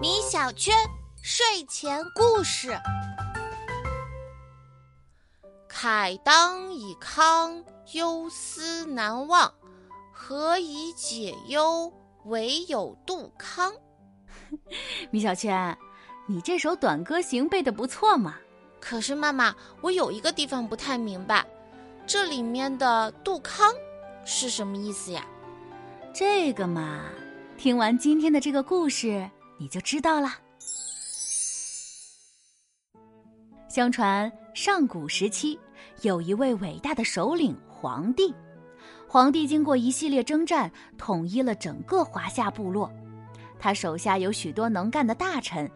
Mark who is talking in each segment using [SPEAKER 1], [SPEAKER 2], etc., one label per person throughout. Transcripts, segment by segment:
[SPEAKER 1] 米小圈睡前故事：慨当以慷，忧思难忘，何以解忧？唯有杜康。
[SPEAKER 2] 米小圈，你这首短歌行背的不错嘛。
[SPEAKER 1] 可是妈妈，我有一个地方不太明白，这里面的杜康是什么意思呀？
[SPEAKER 2] 这个嘛，听完今天的这个故事，你就知道了。相传上古时期，有一位伟大的首领黄帝。黄帝经过一系列征战，统一了整个华夏部落。他手下有许多能干的大臣，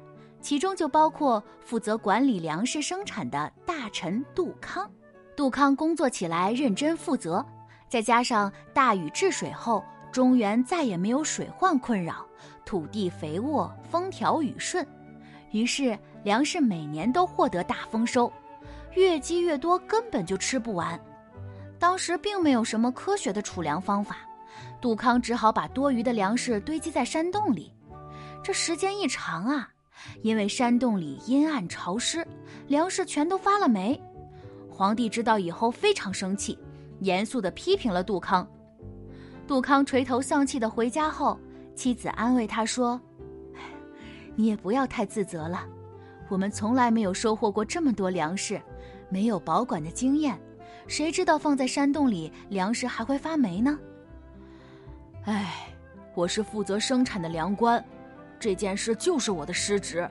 [SPEAKER 2] 其中就包括负责管理粮食生产的大臣杜康。杜康工作起来认真负责，再加上大禹治水后。中原再也没有水患困扰，土地肥沃，风调雨顺，于是粮食每年都获得大丰收，越积越多，根本就吃不完。当时并没有什么科学的储粮方法，杜康只好把多余的粮食堆积在山洞里。这时间一长啊，因为山洞里阴暗潮湿，粮食全都发了霉。皇帝知道以后非常生气，严肃地批评了杜康。杜康垂头丧气的回家后，妻子安慰他说：“你也不要太自责了，我们从来没有收获过这么多粮食，没有保管的经验，谁知道放在山洞里粮食还会发霉呢？”哎，我是负责生产的粮官，这件事就是我的失职，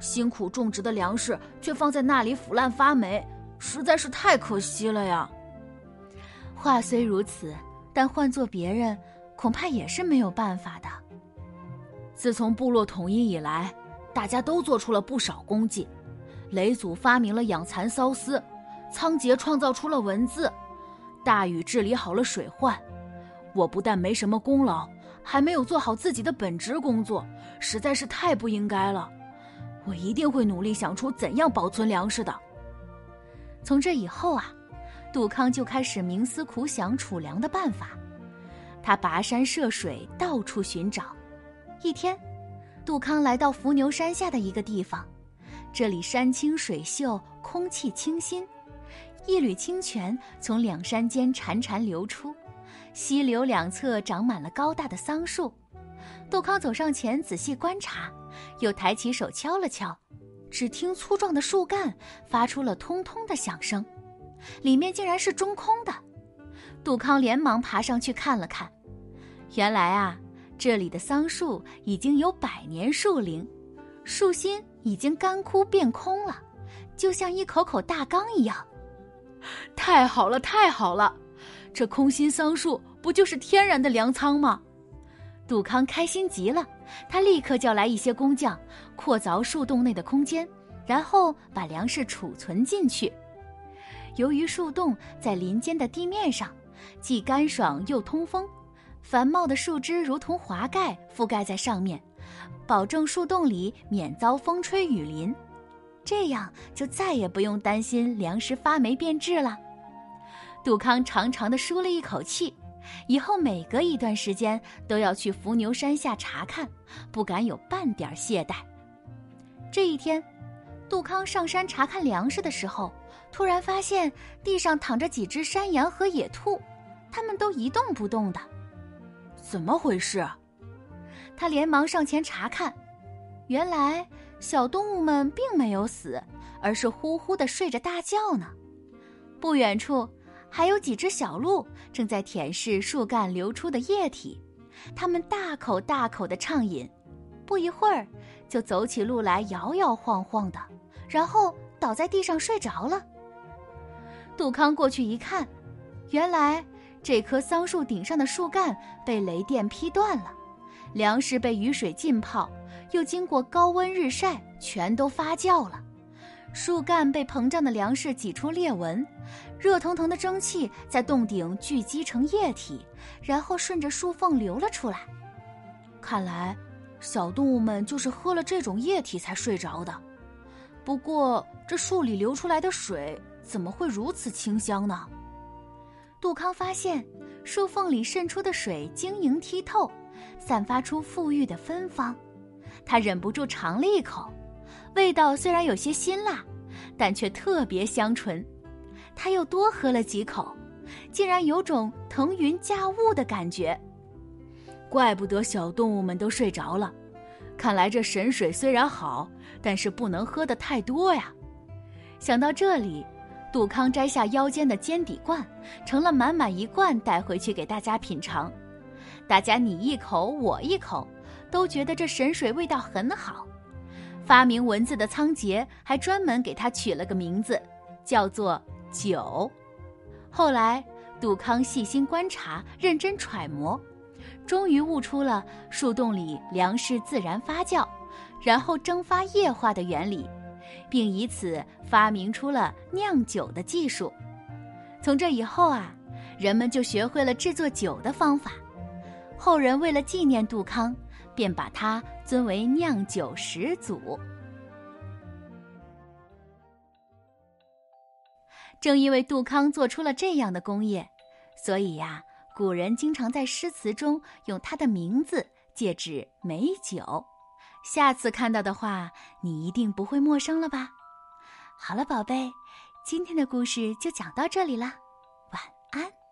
[SPEAKER 2] 辛苦种植的粮食却放在那里腐烂发霉，实在是太可惜了呀。话虽如此。但换做别人，恐怕也是没有办法的。自从部落统一以来，大家都做出了不少功绩。雷祖发明了养蚕缫丝，仓颉创造出了文字，大禹治理好了水患。我不但没什么功劳，还没有做好自己的本职工作，实在是太不应该了。我一定会努力想出怎样保存粮食的。从这以后啊。杜康就开始冥思苦想储粮的办法，他跋山涉水，到处寻找。一天，杜康来到伏牛山下的一个地方，这里山清水秀，空气清新，一缕清泉从两山间潺潺流出，溪流两侧长满了高大的桑树。杜康走上前仔细观察，又抬起手敲了敲，只听粗壮的树干发出了通通的响声。里面竟然是中空的，杜康连忙爬上去看了看，原来啊，这里的桑树已经有百年树龄，树心已经干枯变空了，就像一口口大缸一样。太好了，太好了，这空心桑树不就是天然的粮仓吗？杜康开心极了，他立刻叫来一些工匠，扩凿树洞内的空间，然后把粮食储存进去。由于树洞在林间的地面上，既干爽又通风，繁茂的树枝如同华盖覆盖在上面，保证树洞里免遭风吹雨淋。这样就再也不用担心粮食发霉变质了。杜康长长的舒了一口气，以后每隔一段时间都要去伏牛山下查看，不敢有半点懈怠。这一天。杜康上山查看粮食的时候，突然发现地上躺着几只山羊和野兔，它们都一动不动的，怎么回事？他连忙上前查看，原来小动物们并没有死，而是呼呼的睡着大觉呢。不远处还有几只小鹿正在舔舐树干流出的液体，它们大口大口的畅饮，不一会儿就走起路来摇摇晃晃的。然后倒在地上睡着了。杜康过去一看，原来这棵桑树顶上的树干被雷电劈断了，粮食被雨水浸泡，又经过高温日晒，全都发酵了。树干被膨胀的粮食挤出裂纹，热腾腾的蒸汽在洞顶聚集成液体，然后顺着树缝流了出来。看来，小动物们就是喝了这种液体才睡着的。不过，这树里流出来的水怎么会如此清香呢？杜康发现，树缝里渗出的水晶莹剔透，散发出馥郁的芬芳。他忍不住尝了一口，味道虽然有些辛辣，但却特别香醇。他又多喝了几口，竟然有种腾云驾雾的感觉。怪不得小动物们都睡着了，看来这神水虽然好，但是不能喝的太多呀。想到这里，杜康摘下腰间的尖底罐，盛了满满一罐带回去给大家品尝。大家你一口我一口，都觉得这神水味道很好。发明文字的仓颉还专门给它取了个名字，叫做“酒”。后来，杜康细心观察，认真揣摩，终于悟出了树洞里粮食自然发酵，然后蒸发液化的原理。并以此发明出了酿酒的技术。从这以后啊，人们就学会了制作酒的方法。后人为了纪念杜康，便把他尊为酿酒始祖。正因为杜康做出了这样的工业，所以呀，古人经常在诗词中用他的名字借指美酒。下次看到的话，你一定不会陌生了吧？好了，宝贝，今天的故事就讲到这里了，晚安。